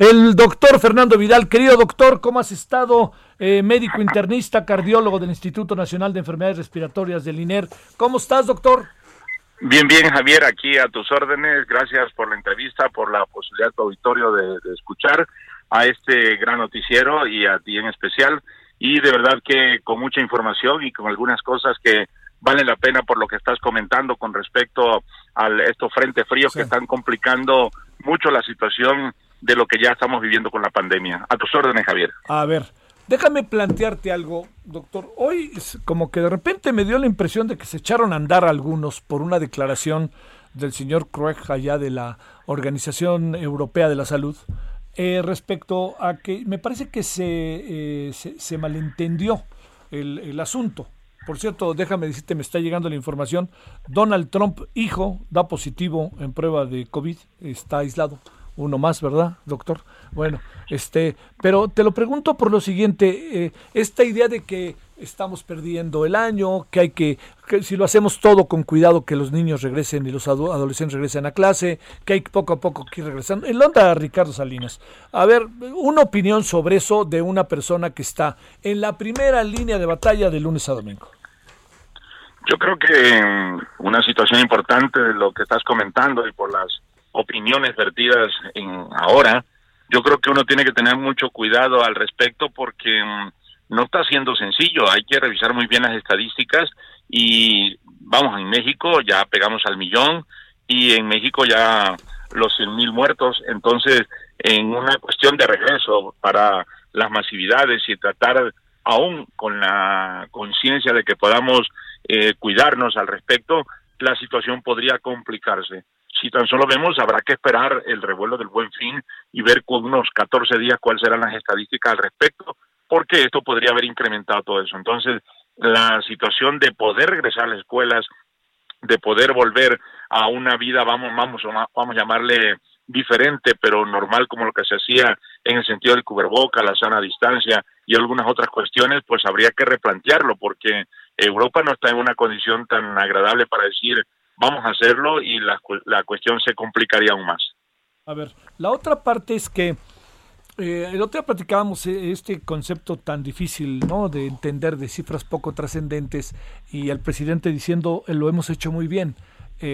El doctor Fernando Vidal. Querido doctor, ¿cómo has estado? Eh, médico internista, cardiólogo del Instituto Nacional de Enfermedades Respiratorias del INER. ¿Cómo estás, doctor? Bien, bien, Javier, aquí a tus órdenes. Gracias por la entrevista, por la posibilidad tu auditorio de, de escuchar a este gran noticiero y a ti en especial. Y de verdad que con mucha información y con algunas cosas que valen la pena por lo que estás comentando con respecto a estos frentes fríos que están complicando mucho la situación de lo que ya estamos viviendo con la pandemia. A tus órdenes, Javier. A ver, déjame plantearte algo, doctor. Hoy como que de repente me dio la impresión de que se echaron a andar algunos por una declaración del señor Crueg allá de la Organización Europea de la Salud eh, respecto a que me parece que se, eh, se, malentendió el, el asunto. Por cierto, déjame decirte, me está llegando la información. Donald Trump, hijo, da positivo en prueba de COVID, está aislado uno más, ¿verdad, doctor? Bueno, este, pero te lo pregunto por lo siguiente, eh, esta idea de que estamos perdiendo el año, que hay que, que, si lo hacemos todo con cuidado, que los niños regresen y los adolescentes regresen a clase, que hay poco a poco que ir regresando. El onda Ricardo Salinas. A ver, una opinión sobre eso de una persona que está en la primera línea de batalla de lunes a domingo. Yo creo que una situación importante de lo que estás comentando y por las opiniones vertidas en ahora, yo creo que uno tiene que tener mucho cuidado al respecto porque mm, no está siendo sencillo, hay que revisar muy bien las estadísticas y vamos, en México ya pegamos al millón y en México ya los 100 mil muertos, entonces en una cuestión de regreso para las masividades y tratar aún con la conciencia de que podamos eh, cuidarnos al respecto, la situación podría complicarse si tan solo vemos, habrá que esperar el revuelo del buen fin y ver con unos 14 días cuáles serán las estadísticas al respecto, porque esto podría haber incrementado todo eso. Entonces, la situación de poder regresar a las escuelas, de poder volver a una vida, vamos, vamos, vamos a llamarle diferente, pero normal como lo que se hacía en el sentido del cuberboca, la sana distancia y algunas otras cuestiones, pues habría que replantearlo porque Europa no está en una condición tan agradable para decir vamos a hacerlo y la, la cuestión se complicaría aún más. A ver, la otra parte es que eh, el otro día platicábamos eh, este concepto tan difícil, ¿no? De entender de cifras poco trascendentes y el presidente diciendo eh, lo hemos hecho muy bien.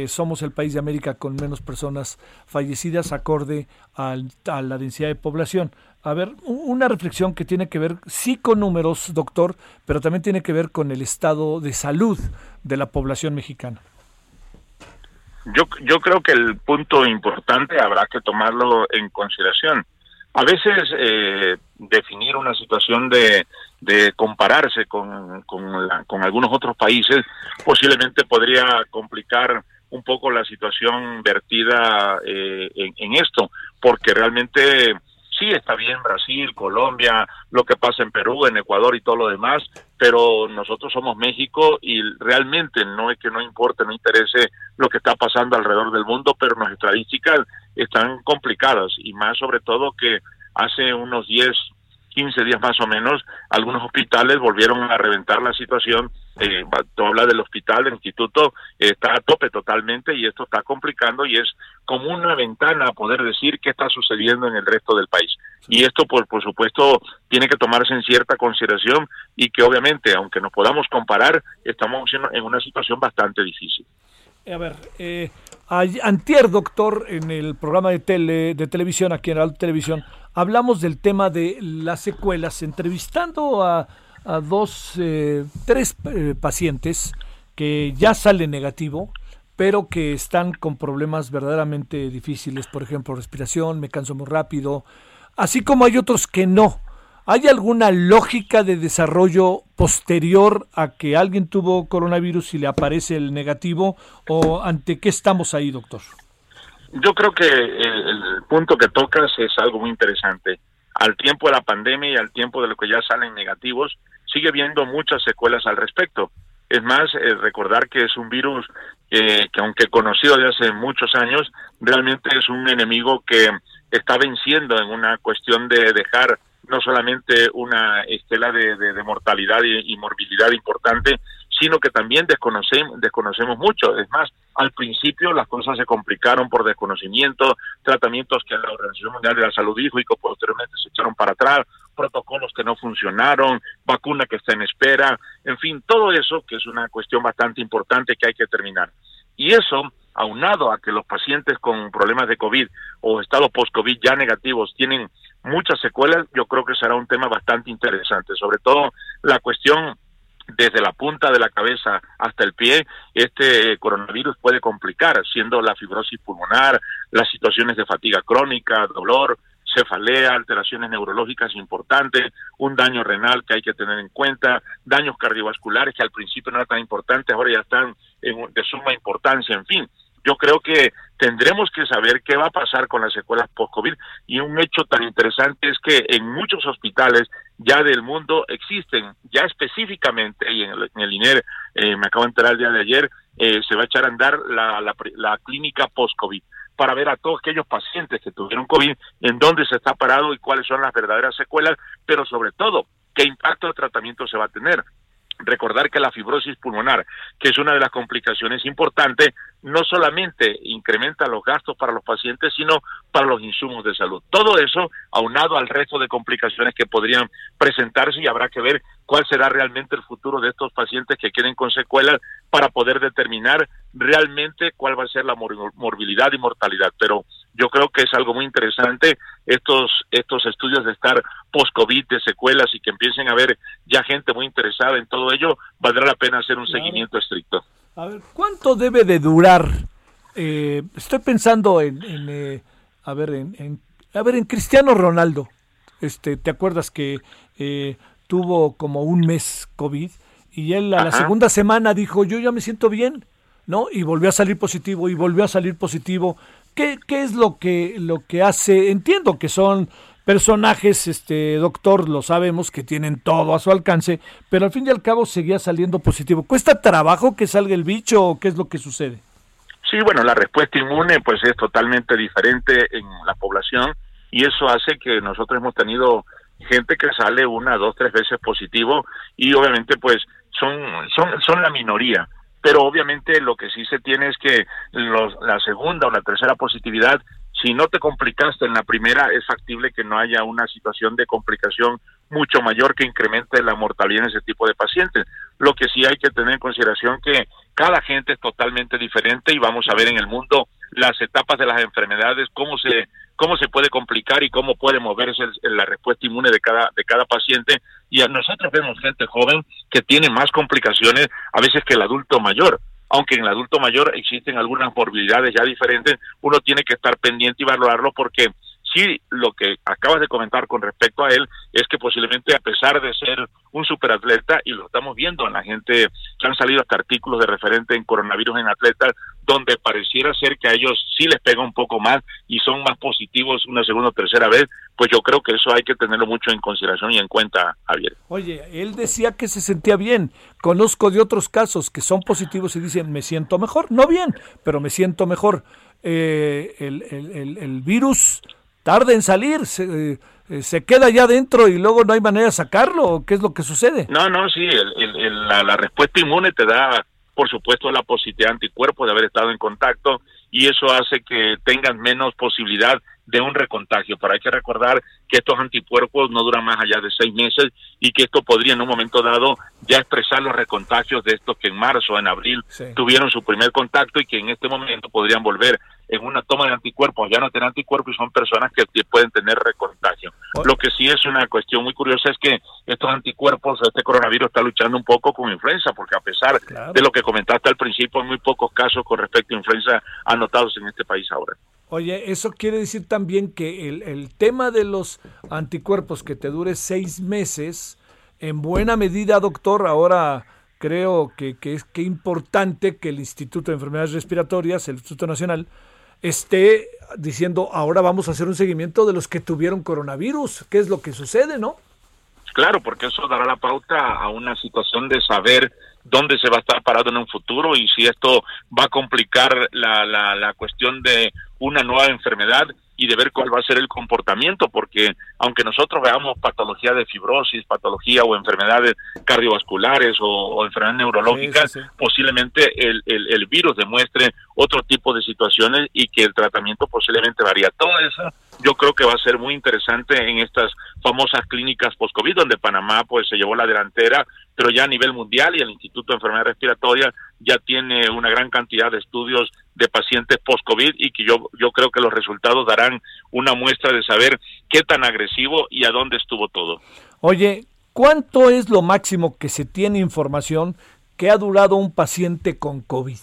Somos el país de América con menos personas fallecidas acorde al, a la densidad de población. A ver, una reflexión que tiene que ver sí con números, doctor, pero también tiene que ver con el estado de salud de la población mexicana. Yo, yo creo que el punto importante habrá que tomarlo en consideración. A veces eh, definir una situación de, de compararse con, con, con algunos otros países posiblemente podría complicar un poco la situación vertida eh, en, en, esto, porque realmente sí está bien Brasil, Colombia, lo que pasa en Perú, en Ecuador y todo lo demás, pero nosotros somos México y realmente no es que no importe, no interese lo que está pasando alrededor del mundo, pero nuestras estadísticas están complicadas y más sobre todo que hace unos 10, 15 días más o menos, algunos hospitales volvieron a reventar la situación. Eh, tú hablas del hospital, del instituto, eh, está a tope totalmente y esto está complicando y es como una ventana a poder decir qué está sucediendo en el resto del país. Y esto, por, por supuesto, tiene que tomarse en cierta consideración y que obviamente, aunque nos podamos comparar, estamos en una situación bastante difícil. A ver, eh, antier, doctor, en el programa de, tele, de televisión, aquí en la televisión, hablamos del tema de las secuelas, entrevistando a, a dos, eh, tres eh, pacientes que ya salen negativo, pero que están con problemas verdaderamente difíciles, por ejemplo, respiración, me canso muy rápido, así como hay otros que no. ¿Hay alguna lógica de desarrollo posterior a que alguien tuvo coronavirus y le aparece el negativo? ¿O ante qué estamos ahí, doctor? Yo creo que el, punto que tocas es algo muy interesante. Al tiempo de la pandemia y al tiempo de lo que ya salen negativos, sigue viendo muchas secuelas al respecto. Es más, eh, recordar que es un virus que aunque conocido de hace muchos años, realmente es un enemigo que está venciendo en una cuestión de dejar no solamente una estela de, de, mortalidad y, morbilidad importante, sino que también desconocemos, desconocemos mucho. Es más, al principio las cosas se complicaron por desconocimiento, tratamientos que la Organización Mundial de la Salud dijo y que posteriormente se echaron para atrás, protocolos que no funcionaron, vacuna que está en espera, en fin, todo eso que es una cuestión bastante importante que hay que terminar. Y eso aunado a que los pacientes con problemas de COVID o estado post-COVID ya negativos tienen muchas secuelas, yo creo que será un tema bastante interesante, sobre todo la cuestión desde la punta de la cabeza hasta el pie, este coronavirus puede complicar, siendo la fibrosis pulmonar, las situaciones de fatiga crónica, dolor, cefalea, alteraciones neurológicas importantes, un daño renal que hay que tener en cuenta, daños cardiovasculares que al principio no eran tan importantes, ahora ya están de suma importancia, en fin yo creo que tendremos que saber qué va a pasar con las secuelas post-COVID y un hecho tan interesante es que en muchos hospitales ya del mundo existen, ya específicamente, y en el, INER, eh, me acabo de enterar el día de ayer, eh, se va a echar a andar la, la, la clínica post-COVID para ver a todos aquellos pacientes que tuvieron COVID, en dónde se está parado y cuáles son las verdaderas secuelas, pero sobre todo, qué impacto de tratamiento se va a tener. Recordar que la fibrosis pulmonar, que es una de las complicaciones importantes, no solamente incrementa los gastos para los pacientes, sino para los insumos de salud. Todo eso aunado al resto de complicaciones que podrían presentarse y habrá que ver cuál será realmente el futuro de estos pacientes que queden con secuelas para poder determinar realmente cuál va a ser la morbilidad y mortalidad. Pero yo creo que es algo muy interesante estos estos estudios de estar post-COVID, de secuelas y que empiecen a ver ya gente muy interesada en todo ello, valdrá la pena hacer un seguimiento estricto. A ver, ¿cuánto debe de durar? Eh, estoy pensando en, eh, a ver, en, a ver, en Cristiano Ronaldo. Este, ¿te acuerdas que eh, tuvo como un mes COVID y él a la segunda semana dijo, yo ya me siento bien, ¿no? Y volvió a salir positivo y volvió a salir positivo. ¿Qué, qué es lo que, lo que hace? Entiendo que son personajes, este doctor, lo sabemos, que tienen todo a su alcance, pero al fin y al cabo seguía saliendo positivo. ¿Cuesta trabajo que salga el bicho o qué es lo que sucede? Sí, bueno, la respuesta inmune pues es totalmente diferente en la población y eso hace que nosotros hemos tenido gente que sale una, dos, tres veces positivo y obviamente pues son, son, son la minoría. Pero obviamente lo que sí se tiene es que los, la segunda o la tercera positividad si no te complicaste en la primera, es factible que no haya una situación de complicación mucho mayor que incremente la mortalidad en ese tipo de pacientes. Lo que sí hay que tener en consideración que cada gente es totalmente diferente y vamos a ver en el mundo las etapas de las enfermedades, cómo se cómo se puede complicar y cómo puede moverse la respuesta inmune de cada de cada paciente. Y nosotros vemos gente joven que tiene más complicaciones a veces que el adulto mayor. Aunque en el adulto mayor existen algunas morbilidades ya diferentes, uno tiene que estar pendiente y valorarlo porque sí lo que acabas de comentar con respecto a él es que posiblemente a pesar de ser un superatleta, y lo estamos viendo en la gente que han salido hasta artículos de referente en coronavirus en atletas, donde pareciera ser que a ellos sí les pega un poco más y son más positivos una segunda o tercera vez, pues yo creo que eso hay que tenerlo mucho en consideración y en cuenta, Javier. Oye, él decía que se sentía bien. Conozco de otros casos que son positivos y dicen, me siento mejor. No bien, pero me siento mejor. Eh, el, el, el, virus tarda en salir, se, eh, queda ya dentro y luego no hay manera de sacarlo. ¿Qué es lo que sucede? No, no, sí, la, la respuesta inmune te da por supuesto la positividad anticuerpo de haber estado en contacto y eso hace que tengan menos posibilidad de un recontagio. Pero hay que recordar que estos anticuerpos no duran más allá de seis meses y que esto podría en un momento dado ya expresar los recontagios de estos que en marzo o en abril tuvieron su primer contacto y que en este momento podrían volver en una toma de anticuerpos, ya no tienen anticuerpos y son personas que pueden tener recontagio. Lo que sí es una cuestión muy curiosa es que estos anticuerpos, este coronavirus está luchando un poco con influenza, porque a pesar de lo que comentaste al principio, hay muy pocos casos con respecto a influenza anotados en este país ahora. Oye, eso quiere decir también que el, el tema de los anticuerpos que te dure seis meses, en buena medida, doctor, ahora creo que, que es que importante que el Instituto de Enfermedades Respiratorias, el Instituto Nacional, esté diciendo ahora vamos a hacer un seguimiento de los que tuvieron coronavirus, qué es lo que sucede, ¿no? Claro, porque eso dará la pauta a una situación de saber dónde se va a estar parado en un futuro y si esto va a complicar la, la, la cuestión de una nueva enfermedad y de ver cuál va a ser el comportamiento, porque aunque nosotros veamos patología de fibrosis, patología o enfermedades cardiovasculares o, enfermedades neurológicas, posiblemente el, el, el, virus demuestre otro tipo de situaciones y que el tratamiento posiblemente varía. Todo eso yo creo que va a ser muy interesante en estas famosas clínicas post-COVID, donde Panamá pues se llevó la delantera, pero ya a nivel mundial y el Instituto de Enfermedades Respiratorias ya tiene una gran cantidad de estudios de pacientes post-COVID y que yo, yo creo que los resultados darán una muestra de saber qué tan agresivo y a dónde estuvo todo. Oye, ¿cuánto es lo máximo que se tiene información que ha durado un paciente con COVID?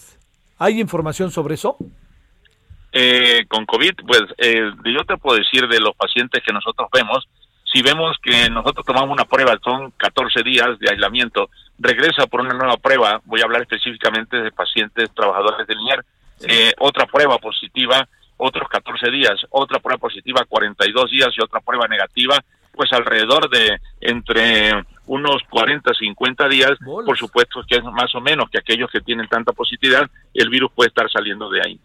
¿Hay información sobre eso? Eh, con COVID, pues eh, yo te puedo decir de los pacientes que nosotros vemos, si vemos que nosotros tomamos una prueba, son 14 días de aislamiento, regresa por una nueva prueba, voy a hablar específicamente de pacientes trabajadores del INER, eh, otra prueba positiva, otros 14 días, otra prueba positiva 42 días y otra prueba negativa, pues alrededor de entre unos 40, 50 días, por supuesto que es más o menos que aquellos que tienen tanta positividad, el virus puede estar saliendo de ahí.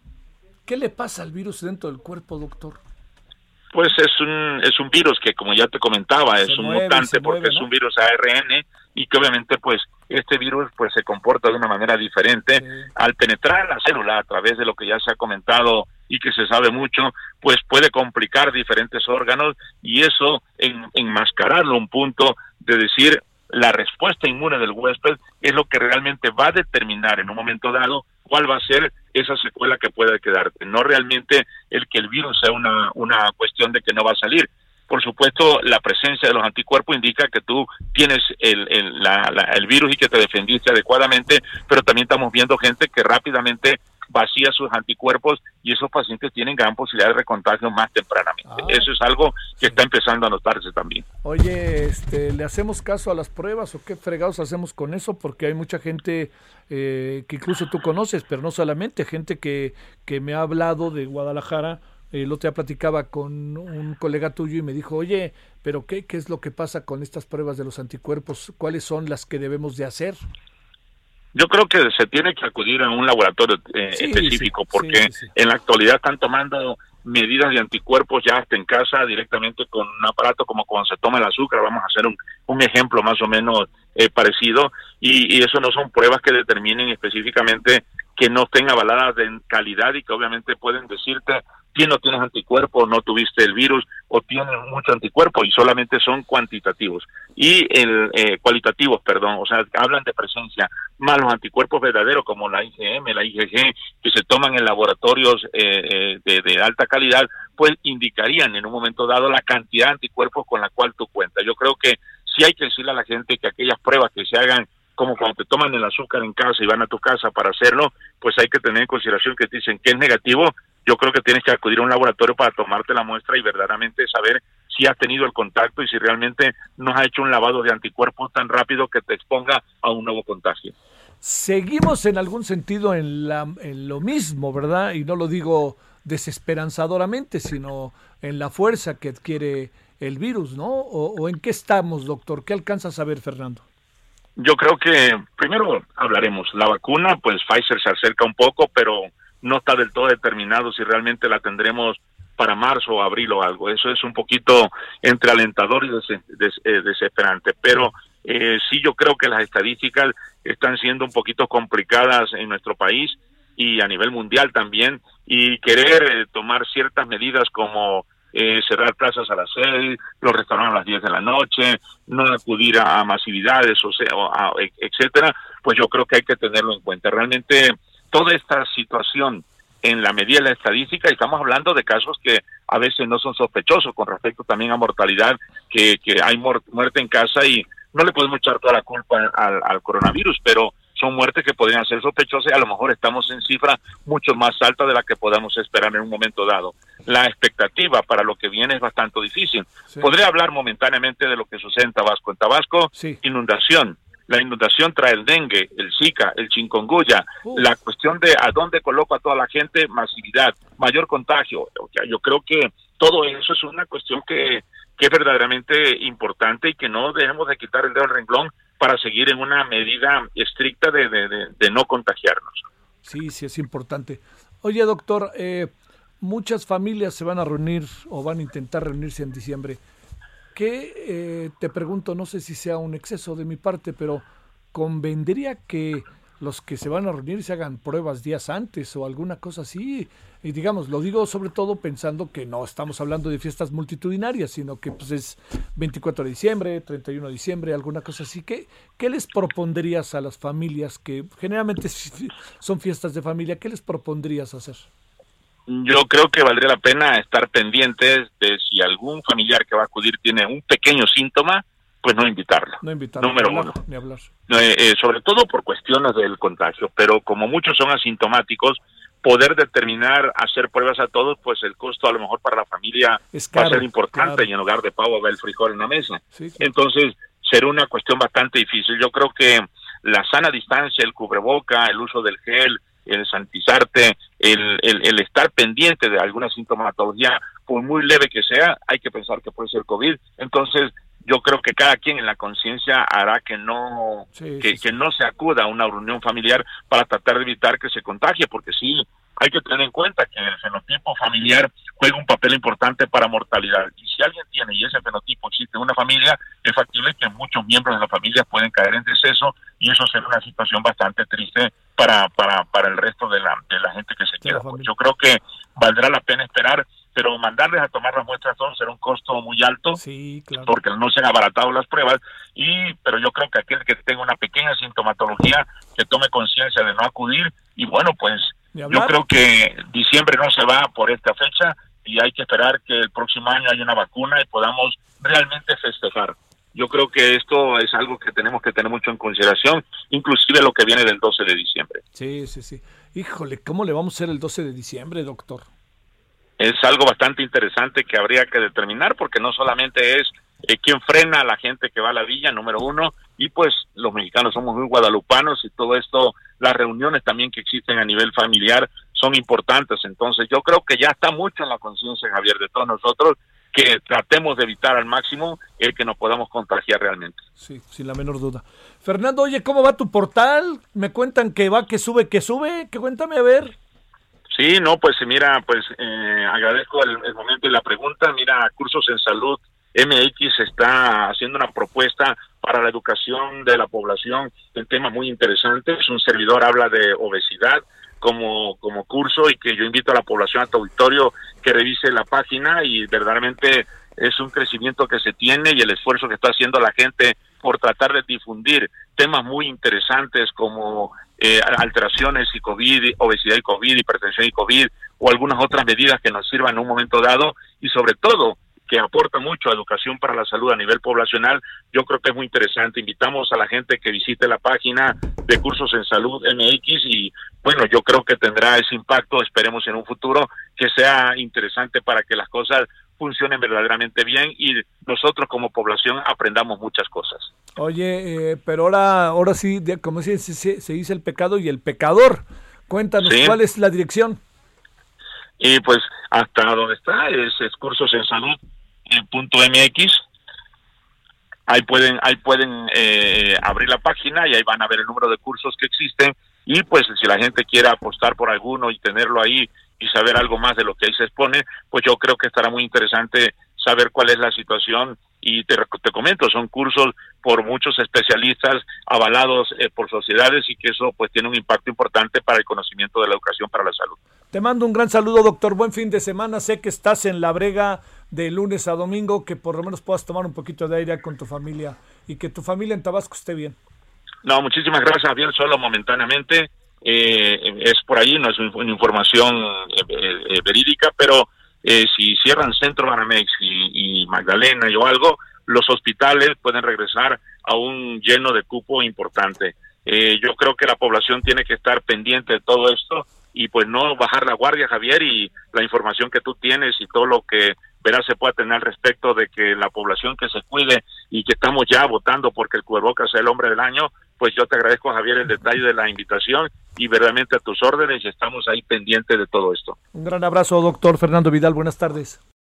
¿Qué le pasa al virus dentro del cuerpo, doctor? Pues es un, es un virus que, como ya te comentaba, es un mutante porque es un virus ARN y que obviamente pues este virus pues se comporta de una manera diferente al penetrar la célula a través de lo que ya se ha comentado y que se sabe mucho pues puede complicar diferentes órganos y eso en, enmascararlo un punto de decir la respuesta inmune del huésped es lo que realmente va a determinar en un momento dado cuál va a ser esa secuela que puede quedarte, no realmente el que el virus sea una, una cuestión de que no va a salir. Por supuesto, la presencia de los anticuerpos indica que tú tienes el, el, el virus y que te defendiste adecuadamente, pero también estamos viendo gente que rápidamente vacía sus anticuerpos y esos pacientes tienen gran posibilidad de recontagio más tempranamente. Ah, Eso es algo que está empezando a notarse también. Oye, este, ¿le hacemos caso a las pruebas o qué fregados hacemos con eso? Porque hay mucha gente eh, que incluso tú conoces, pero no solamente, gente que, que me ha hablado de Guadalajara. El otro día platicaba con un colega tuyo y me dijo, oye, pero qué, ¿qué es lo que pasa con estas pruebas de los anticuerpos? ¿Cuáles son las que debemos de hacer? Yo creo que se tiene que acudir a un laboratorio eh, específico porque en la actualidad están tomando medidas de anticuerpos ya hasta en casa directamente con un aparato como cuando se toma el azúcar, vamos a hacer un, un ejemplo más o menos eh, parecido y, y, eso no son pruebas que determinen específicamente que no estén avaladas en calidad y que obviamente pueden decirte si no tienes anticuerpos, no tuviste el virus o tienes mucho anticuerpo y solamente son cuantitativos. Y el eh, cualitativos, perdón, o sea, hablan de presencia, más los anticuerpos verdaderos como la IgM, la IgG, que se toman en laboratorios eh, eh, de, alta calidad, pues indicarían en un momento dado la cantidad de anticuerpos con la cual tú cuentas. Yo creo que sí hay que decirle a la gente que aquellas pruebas que se hagan como cuando te toman el azúcar en casa y van a tu casa para hacerlo, pues hay que tener en consideración que te dicen que es negativo, yo creo que tienes que acudir a un laboratorio para tomarte la muestra y verdaderamente saber si has tenido el contacto y si realmente no has hecho un lavado de anticuerpos tan rápido que te exponga a un nuevo contagio. Seguimos en algún sentido en, la, en lo mismo, ¿verdad? Y no lo digo desesperanzadoramente, sino en la fuerza que adquiere el virus, ¿no? ¿O, o en qué estamos, doctor? ¿Qué alcanza a saber, Fernando? Yo creo que primero hablaremos. La vacuna, pues Pfizer se acerca un poco, pero no está del todo determinado si realmente la tendremos para marzo o abril o algo. Eso es un poquito entre alentador y eh, desesperante. Pero eh, sí yo creo que las estadísticas están siendo un poquito complicadas en nuestro país y a nivel mundial también. Y querer eh, tomar ciertas medidas como eh, cerrar plazas a las seis, los restaurantes a las diez de la noche, no acudir a, masividades, o sea, e, etcétera, pues yo creo que hay que tenerlo en cuenta. Realmente toda esta situación en la medida de la estadística, estamos hablando de casos que a veces no son sospechosos con respecto también a mortalidad, que, que hay muerte en casa y no le podemos echar toda la culpa al, coronavirus, pero son muertes que podrían ser sospechosas y a lo mejor estamos en cifras mucho más altas de las que podamos esperar en un momento dado. La expectativa para lo que viene es bastante difícil. Podría hablar momentáneamente de lo que sucede en Tabasco. En Tabasco, inundación, la inundación trae el dengue, el zika, el chikungunya, la cuestión de a dónde coloco a toda la gente, masividad, mayor contagio. yo creo que todo eso es una cuestión que, que es verdaderamente importante y que no debemos de quitar el dedo del renglón para seguir en una medida estricta de, de, no contagiarnos. Sí, sí, es importante. Oye, doctor, eh, muchas familias se van a reunir o van a intentar reunirse en diciembre. ¿Qué, eh, te pregunto, no sé si sea un exceso de mi parte, pero convendría que los que se van a reunir se hagan pruebas días antes o alguna cosa así. Y digamos, lo digo sobre todo pensando que no estamos hablando de fiestas multitudinarias, sino que pues es 24 de diciembre, 31 de diciembre, alguna cosa así. ¿Qué, qué les propondrías a las familias que generalmente son fiestas de familia? ¿Qué les propondrías hacer? Yo creo que valdría la pena estar pendientes de si algún familiar que va a acudir tiene un pequeño síntoma, pues no invitarlo. No invitarlo. Número uno. Eh, eh, sobre todo por cuestiones del contagio, pero como muchos son asintomáticos, poder determinar, hacer pruebas a todos, pues el costo a lo mejor para la familia va a ser importante y en lugar de pavo va el frijol en la mesa. Entonces, será una cuestión bastante difícil. Yo creo que la sana distancia, el cubreboca, el uso del gel, el santizarte, el, el, el, estar pendiente de alguna sintomatología, por muy leve que sea, hay que pensar que puede ser COVID. Entonces, yo creo que cada quien en la conciencia hará que no que, que, no se acuda a una reunión familiar para tratar de evitar que se contagie, porque sí hay que tener en cuenta que el fenotipo familiar juega un papel importante para mortalidad. Y si alguien tiene y ese fenotipo existe en una familia, es factible que muchos miembros de la familia pueden caer en deceso y eso será una situación bastante triste para, para, para el resto de la, de la gente que se queda. Yo creo que valdrá la pena esperar pero mandarles a tomar las muestras todos será un costo muy alto sí, claro. porque no se han abaratado las pruebas y pero yo creo que aquel que tenga una pequeña sintomatología que tome conciencia de no acudir y bueno pues yo creo que diciembre no se va por esta fecha y hay que esperar que el próximo año haya una vacuna y podamos realmente festejar. Yo creo que esto es algo que tenemos que tener mucho en consideración, inclusive lo que viene del 12 de diciembre. Sí, sí, sí. Híjole, ¿cómo le vamos a hacer el 12 de diciembre, doctor? Es algo bastante interesante que habría que determinar porque no solamente es eh, quién frena a la gente que va a la villa, número uno, y pues los mexicanos somos muy guadalupanos y todo esto, las reuniones también que existen a nivel familiar son importantes. Entonces yo creo que ya está mucho en la conciencia, Javier, de todos nosotros que tratemos de evitar al máximo el que nos podamos contagiar realmente. Sí, sin la menor duda. Fernando, oye, ¿cómo va tu portal? Me cuentan que va, que sube, que sube. Que cuéntame a ver. Sí, no, pues mira, pues eh, agradezco el, el momento y la pregunta. Mira, Cursos en Salud MX está haciendo una propuesta para la educación de la población, un tema muy interesante. Es un servidor habla de obesidad como, como curso y que yo invito a la población, a tu auditorio, que revise la página y verdaderamente es un crecimiento que se tiene y el esfuerzo que está haciendo la gente por tratar de difundir temas muy interesantes como eh, alteraciones y COVID, obesidad y COVID, hipertensión y COVID o algunas otras medidas que nos sirvan en un momento dado y sobre todo que aporta mucho a educación para la salud a nivel poblacional, yo creo que es muy interesante. Invitamos a la gente que visite la página de Cursos en Salud MX y bueno, yo creo que tendrá ese impacto, esperemos en un futuro que sea interesante para que las cosas funcionen verdaderamente bien y nosotros como población aprendamos muchas cosas. Oye, eh, pero ahora, ahora sí, como se, se, se, dice el pecado y el pecador. Cuéntanos cuál es la dirección. Y pues hasta donde está es, es cursos en salud punto .mx ahí pueden ahí pueden eh, abrir la página y ahí van a ver el número de cursos que existen. Y pues si la gente quiere apostar por alguno y tenerlo ahí y saber algo más de lo que ahí se expone pues yo creo que estará muy interesante saber cuál es la situación. Y te, te comento son cursos por muchos especialistas avalados eh, por sociedades y que eso pues tiene un impacto importante para el conocimiento de la educación para la salud. Te mando un gran saludo, doctor. Buen fin de semana. Sé que estás en la brega de lunes a domingo, que por lo menos puedas tomar un poquito de aire con tu familia y que tu familia en Tabasco esté bien. No, muchísimas gracias, Javier. Solo momentáneamente eh, es por ahí, no es una información eh, verídica, pero si cierran Centro Banamex y, y Magdalena o algo, los hospitales pueden regresar a un lleno de cupo importante. Eh, yo creo que la población tiene que estar pendiente de todo esto y pues no bajar la guardia, Javier, y la información que tú tienes y todo lo que verás se puede tener al respecto de que la población que se cuide y que estamos ya votando porque el cubrebocas sea el hombre del año, pues yo te agradezco, Javier, el detalle de la invitación y verdaderamente a tus órdenes estamos ahí pendientes de todo esto. Un gran abrazo, doctor Fernando Vidal. Buenas tardes.